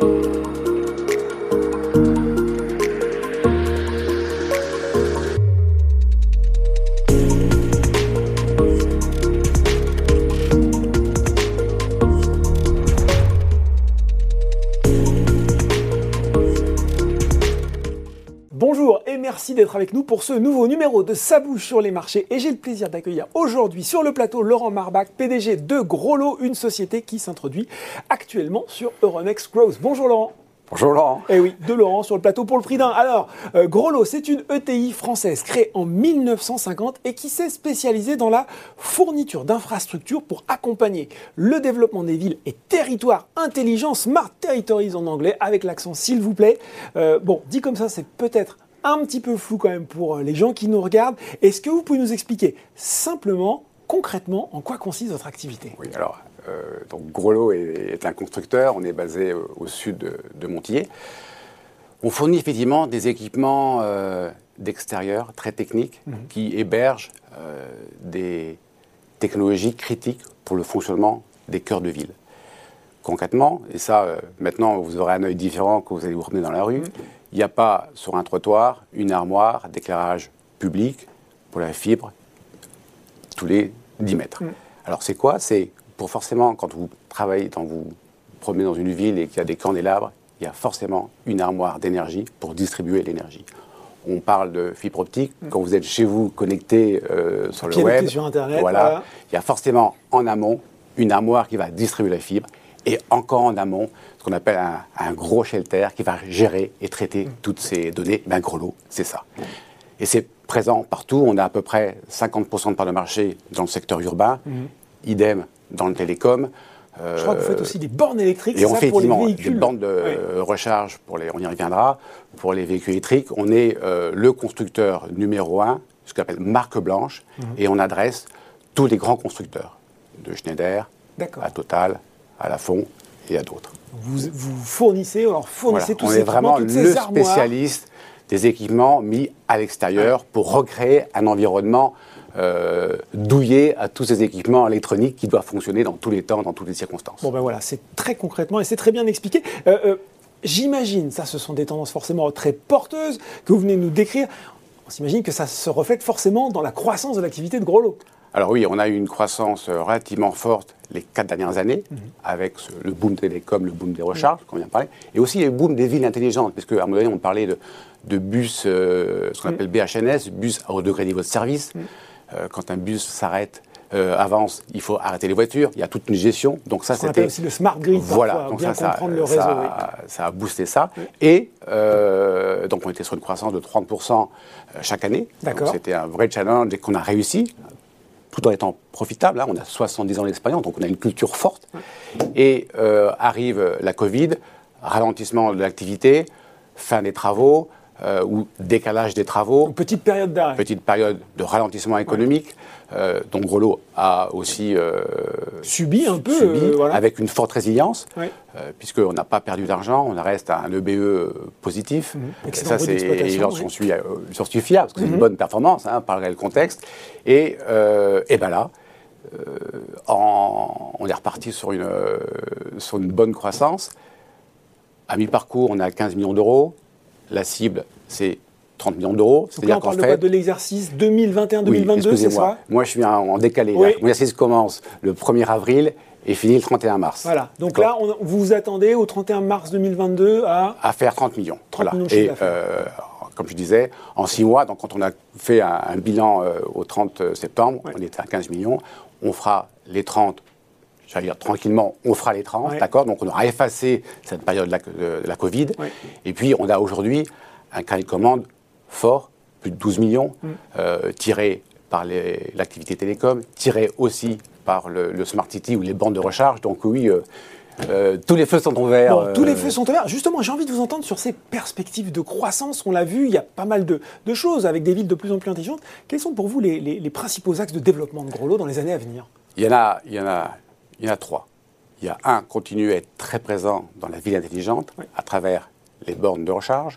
Thank you. Bonjour et merci d'être avec nous pour ce nouveau numéro de Ça bouge sur les marchés. Et j'ai le plaisir d'accueillir aujourd'hui sur le plateau Laurent Marbach, PDG de Groslo, une société qui s'introduit actuellement sur Euronext Growth. Bonjour Laurent. Bonjour Laurent. Eh oui, de Laurent sur le plateau pour le prix d'un. Alors, euh, c'est une ETI française créée en 1950 et qui s'est spécialisée dans la fourniture d'infrastructures pour accompagner le développement des villes et territoires intelligents, smart territories en anglais, avec l'accent s'il vous plaît. Euh, bon, dit comme ça, c'est peut-être un petit peu flou quand même pour euh, les gens qui nous regardent. Est-ce que vous pouvez nous expliquer simplement, concrètement, en quoi consiste votre activité? Oui, alors, euh, donc Groslo est, est un constructeur, on est basé au sud de, de. On fournit effectivement des équipements euh, d'extérieur très techniques qui hébergent euh, des technologies critiques pour le fonctionnement des cœurs de ville. Concrètement, et ça, euh, maintenant, vous aurez un œil différent quand vous allez vous promener dans la rue, il n'y a pas sur un trottoir une armoire d'éclairage public pour la fibre tous les 10 mètres. Alors c'est quoi? C'est pour forcément, quand vous travaillez, quand vous promenez dans une ville et qu'il y a des candélabres, il y a forcément une armoire d'énergie pour distribuer l'énergie. On parle de fibre optique. Quand vous êtes chez vous connecté euh, sur le web, sur Internet, voilà, voilà. il y a forcément en amont une armoire qui va distribuer la fibre et encore en amont ce qu'on appelle un, un gros shelter qui va gérer et traiter toutes ces données. Ben, gros lot, c'est ça. Et c'est présent partout. On a à peu près 50% de part de marché dans le secteur urbain, idem dans le télécom. Je crois que vous faites aussi des bornes électriques, Et on ça, fait pour les des bandes de euh, recharge pour les, on y reviendra, pour les véhicules électriques. On est euh, le constructeur numéro un, ce qu'on appelle marque blanche, Mhm. et on adresse tous les grands constructeurs, de Schneider à Total, à Lafon et à d'autres. Vous, vous fournissez, alors fournissez Voilà. tous On ces est vraiment le armoires. spécialiste des équipements mis à l'extérieur pour recréer un environnement euh, douillé à tous ces équipements électroniques qui doivent fonctionner dans tous les temps, dans toutes les circonstances. Bon ben voilà, c'est très concrètement et c'est très bien expliqué. Euh, euh, J'imagine, ça ce sont des tendances forcément très porteuses que vous venez de nous décrire. On s'imagine que ça se reflète forcément dans la croissance de l'activité de Groslo. Alors oui, on a eu une croissance relativement forte les quatre dernières années, avec ce- le boom télécom, le boom des recharges, qu'on vient de parler, et aussi le boom des villes intelligentes, parce qu'à un moment donné, on parlait de, de bus, euh, ce qu'on appelle BHNS, bus à haut degré niveau de service. Euh, quand un bus s'arrête, euh, avance, il faut arrêter les voitures, il y a toute une gestion, donc ça c'était... aussi le smart grid, Voilà, parfois, donc bien ça, ça, comprendre le ça- réseau. oui. ça a boosté ça. Et euh, donc on était sur une croissance de 30% chaque année. C'était un vrai challenge et qu'on a réussi, tout en étant profitable. hein. On a 70 ans d'expérience, donc on a une culture forte. Et euh, arrive la Covid, ralentissement de l'activité, fin des travaux euh, ou décalage des travaux. Une petite période d'arrêt. Petite période de ralentissement économique. Euh, donc Groslo a aussi euh, Subi un peu, subi, euh, voilà. avec une forte résilience, Ouais. euh, puisqu'on n'a pas perdu d'argent, on reste à un EBE euh, positif. Mhm. Et Excellent ça, c'est, d'exploitation, j'en oui. Mhm. suis, j'en suis fier, parce que c'est une bonne performance, hein, par le contexte. Et, et ben là, en- on est reparti sur une, sur une bonne croissance. À mi-parcours, on à 15 millions d'euros. La cible, c'est 30 millions d'euros. Donc là, on parle de quoi De l'exercice 2021-2022, oui, c'est ça? Moi, je suis en, décalé. Oui. là. Mon exercice commence le 1er avril et finit le 31 mars. Voilà. Donc là, on- vous vous attendez au 31 mars 2022 à à faire 30 millions. 30 millions de chiffre Et euh, comme je disais, en six mois, donc quand on a fait un, un bilan euh, au 30 septembre, Ouais. on était à 15 millions. On fera les 30, j'allais dire tranquillement, on fera les 30, Ouais. d'accord? Donc on aura effacé cette période de la, de la Covid. Ouais. Et puis on a aujourd'hui un carnet de commande fort, plus de 12 millions, Mm. euh, tiré par l'activité télécom, tiré aussi par le, le Smart City ou les bandes de recharge. Donc oui, euh, euh, tous les feux sont ouverts. Bon, tous les euh, feux sont ouverts. Justement, j'ai envie de vous entendre sur ces perspectives de croissance. On l'a vu, il y a pas mal de, de choses avec des villes de plus en plus intelligentes. Quels sont pour vous les, les- les principaux axes de développement de Groslo dans les années à venir? Il y en a, il y en a, il y en a trois. Il y a un, continuer à être très présent dans la ville intelligente Oui. à travers les bornes de recharge,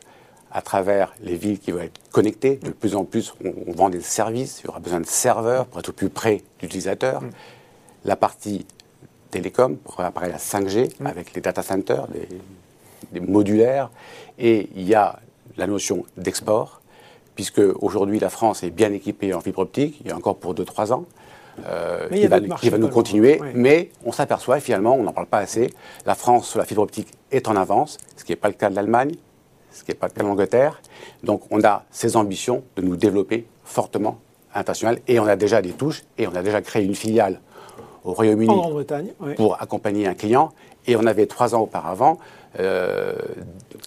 à travers les villes qui vont être connectées. De plus en plus, on, on vend des services, il y aura besoin de serveurs pour être au plus près de l'utilisateur. La partie télécom, pour préparer la 5G avec les data centers, les des modulaires, et il y a la notion d'export, puisque aujourd'hui la France est bien équipée en fibre optique, il y a encore pour 2-3 ans. Euh, qui, va, nous continuer, mais on s'aperçoit finalement, on n'en parle pas assez, la France sur la fibre optique est en avance, ce qui n'est pas le cas de l'Allemagne, ce qui n'est pas le cas de l'Angleterre. Donc on a ces ambitions de nous développer fortement international et on a déjà des touches et on a déjà créé une filiale au Royaume-Uni pour accompagner un client. Et on avait trois ans auparavant euh,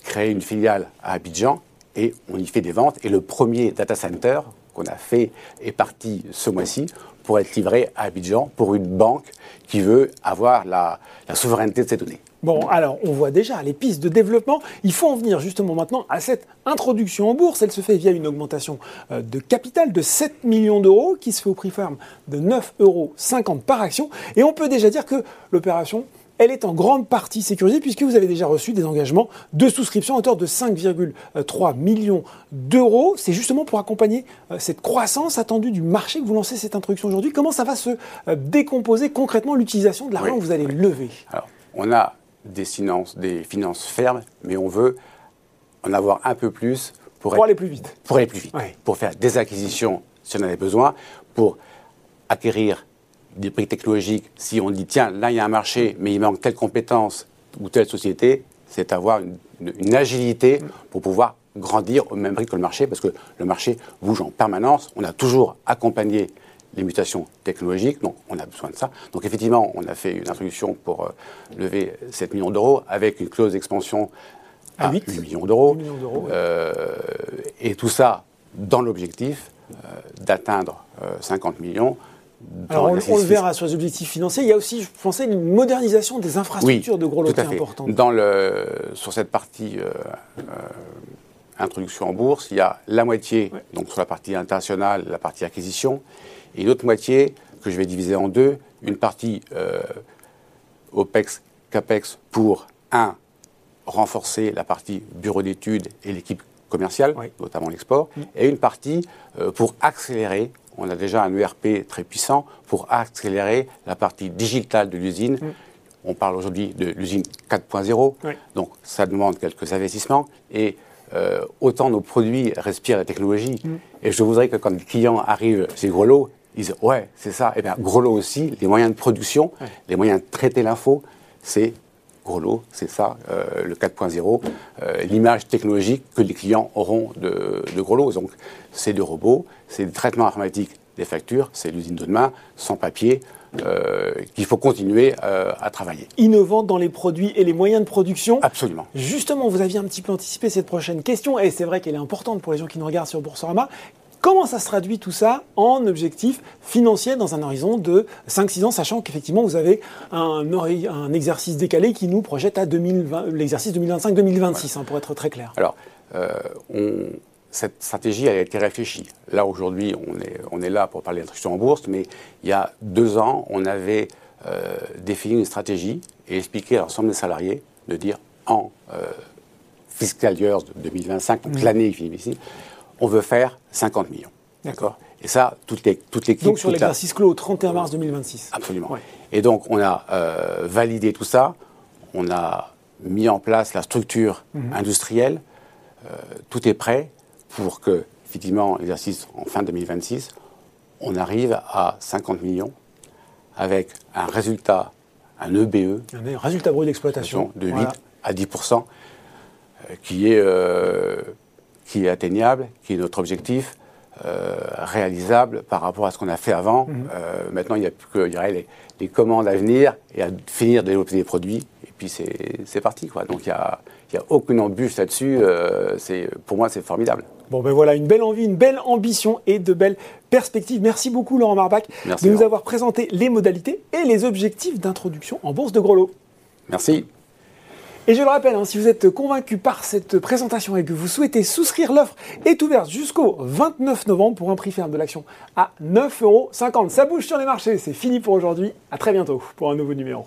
créé une filiale à Abidjan et on y fait des ventes. Et le premier data center qu'on a fait est parti ce mois-ci pour être livré à Abidjan pour une banque qui veut avoir la, souveraineté de ses données. Bon, alors on voit déjà les pistes de développement. Il faut en venir justement maintenant à cette introduction en bourse. Elle se fait via une augmentation euh, de capital de 7 millions d'euros qui se fait au prix ferme de 9,50 euros par action. Et on peut déjà dire que l'opération elle est en grande partie sécurisée puisque vous avez déjà reçu des engagements de souscription à hauteur de 5,3 millions d'euros. C'est justement pour accompagner euh, cette croissance attendue du marché que vous lancez cette introduction aujourd'hui. Comment ça va se euh, décomposer concrètement l'utilisation de l'argent que vous allez lever? Alors, on a des finances, des finances fermes, mais on veut en avoir un peu plus pour, aller plus vite. Pour aller plus vite. Pour faire des acquisitions si on en avait besoin, pour acquérir des prix technologiques, si on dit tiens, là il y a un marché, mais il manque telle compétence ou telle société, c'est avoir une, agilité pour pouvoir grandir au même prix que le marché, parce que le marché bouge en permanence. On a toujours accompagné les mutations technologiques, donc on a besoin de ça. Donc effectivement, on a fait une introduction pour euh, lever 7 millions d'euros avec une clause d'expansion à, 8. millions d'euros. Euh, et tout ça dans l'objectif euh, d'atteindre 50 millions alors, on, le verra sur les objectifs financiers. Il y a aussi, je pensais, une modernisation des infrastructures de gros lots importantes. Dans le, sur cette partie euh, euh, introduction en bourse, il y a la moitié, donc sur la partie internationale, la partie acquisition, et une autre moitié que je vais diviser en deux. Une partie euh, OPEX, CAPEX pour, un, renforcer la partie bureau d'études et l'équipe commerciale, notamment l'export, mm. et une partie pour accélérer on a déjà un ERP très puissant pour accélérer la partie digitale de l'usine. On parle aujourd'hui de l'usine 4.0, donc ça demande quelques investissements. Et euh, autant nos produits respirent la technologie. Et je voudrais que quand le client arrive chez Grelot, ils disent Ouais, c'est ça. Et eh bien, Grelot aussi, les moyens de production, les moyens de traiter l'info, c'est Grelot, c'est ça, euh, le 4.0, euh, l'image technologique que les clients auront de, de. Donc, c'est des robots, c'est le traitement informatique des factures, c'est l'usine de demain, sans papier, euh, qu'il faut continuer à travailler. Innovant dans les produits et les moyens de production. Absolument. Justement, vous aviez un petit peu anticipé cette prochaine question, et c'est vrai qu'elle est importante pour les gens qui nous regardent sur Boursorama. Comment ça se traduit tout ça en objectif financier dans un horizon de 5-6 ans, sachant qu'effectivement vous avez un, un, exercice décalé qui nous projette à l'exercice 2025-2026, hein, pour être très clair Alors, euh, cette stratégie a été réfléchie. Là, aujourd'hui, on est, on est là pour parler d'instruction en bourse, mais il y a deux ans, on avait euh, défini une stratégie et expliqué à l'ensemble des salariés de dire en euh, fiscal year 2025, donc mmh. l'année qui finit ici, on veut faire 50 millions. D'accord Et ça, toute l'équipe. Donc sur l'exercice clos au 31 mars 2026. Absolument. Et donc, on a euh, validé tout ça. On a mis en place la structure mhm. industrielle. Euh, tout est prêt pour que, effectivement, l'exercice en fin 2026, on arrive à 50 millions avec un résultat, un EBE. Un résultat brut d'exploitation. De 8 à 10% euh, qui est qui est atteignable, qui est notre objectif, euh, réalisable par rapport à ce qu'on a fait avant. Mhm. Euh, maintenant, il n'y a plus que les, les, commandes à venir et à finir de développer des produits. Et puis, c'est parti. Quoi. Donc, il n'y a, a, aucune embûche là-dessus. Euh, pour moi, c'est formidable. Bon, ben voilà, une belle envie, une belle ambition et de belles perspectives. Merci beaucoup, Laurent Marbach, de nous avoir présenté les modalités et les objectifs d'introduction en bourse de Grelot. Merci. Et je le rappelle, hein, si vous êtes convaincu par cette présentation et que vous souhaitez souscrire, l'offre est ouverte jusqu'au 29 novembre pour un prix ferme de l'action à 9,50 euros. Ça bouge sur les marchés, c'est fini pour aujourd'hui. À très bientôt pour un nouveau numéro.